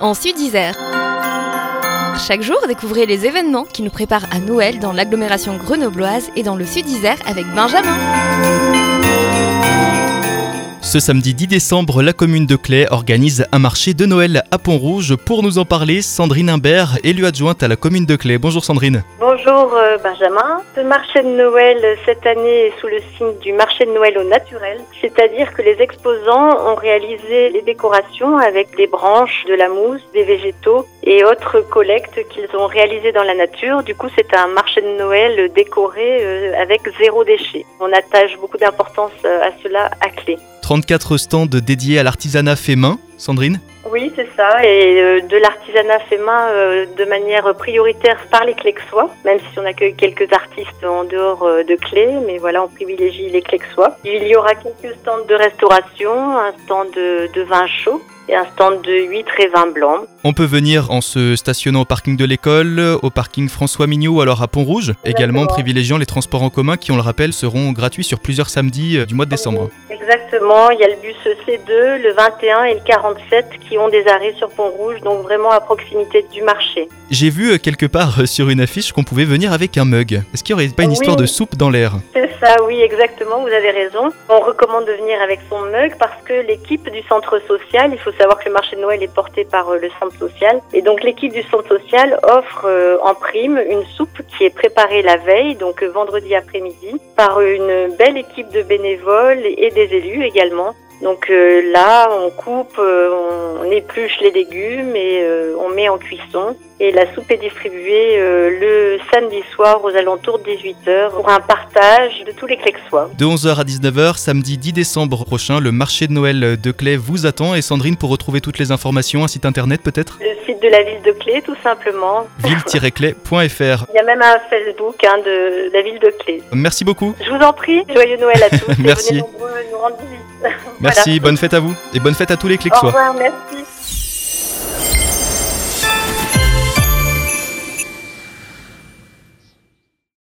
en Sud-Isère. Chaque jour, découvrez les événements qui nous préparent à Noël dans l'agglomération grenobloise et dans le Sud-Isère avec Benjamin. Ce samedi 10 décembre, la commune de Clay organise un marché de Noël à Pont-Rouge. Pour nous en parler, Sandrine Imbert, élue adjointe à la commune de Clay. Bonjour Sandrine. Bonjour euh, Benjamin. Ce marché de Noël cette année est sous le signe du marché de Noël au naturel, c'est-à-dire que les exposants ont réalisé les décorations avec des branches, de la mousse, des végétaux et autres collectes qu'ils ont réalisées dans la nature. Du coup, c'est un marché de Noël décoré euh, avec zéro déchet. On attache beaucoup d'importance euh, à cela à Clé. 34 stands dédiés à l'artisanat fait main. Sandrine? Oui, c'est ça. Et euh, de l'artisanat fait main euh, de manière prioritaire par les Clexois, même si on accueille quelques artistes en dehors euh, de Clé, mais voilà, on privilégie les Clexois. Il y aura quelques stands de restauration, un stand de, de vin chaud et un stand de huîtres et vin blanc. On peut venir en se stationnant au parking de l'école, au parking François Mignot ou alors à Pont-Rouge, également privilégiant les transports en commun qui, on le rappelle, seront gratuits sur plusieurs samedis du mois de décembre. Exactement, il y a le bus C2, le 21 et le 47 qui ont des arrêts sur Pont-Rouge, donc vraiment à proximité du marché. J'ai vu euh, quelque part euh, sur une affiche qu'on pouvait venir avec un mug. Est-ce qu'il n'y aurait pas une Oui. histoire de soupe dans l'air? C'est ça, oui, exactement, vous avez raison. On recommande de venir avec son mug parce que l'équipe du centre social, il faut savoir que le marché de Noël est porté par euh, le centre social, et donc l'équipe du centre social offre en prime une soupe qui est préparée la veille, donc vendredi après-midi, par une belle équipe de bénévoles et des élus également. Donc euh, là, on coupe, euh, on épluche les légumes et euh, on met en cuisson. Et la soupe est distribuée le samedi soir aux alentours de 18h pour un partage de tous les Clexois. De 11h à 19h, samedi 10 décembre prochain, le marché de Noël de Clay vous attend. Et Sandrine, pour retrouver toutes les informations, un site internet peut-être? Le site de la ville de Clé, tout simplement. ville-clay.fr. Il y a même un Facebook hein, de la ville de Clé. Merci beaucoup. Je vous en prie, joyeux Noël à tous. et Merci. Merci, Voilà. bonne fête à vous et bonne fête à tous les Au Clexois. revoir, merci.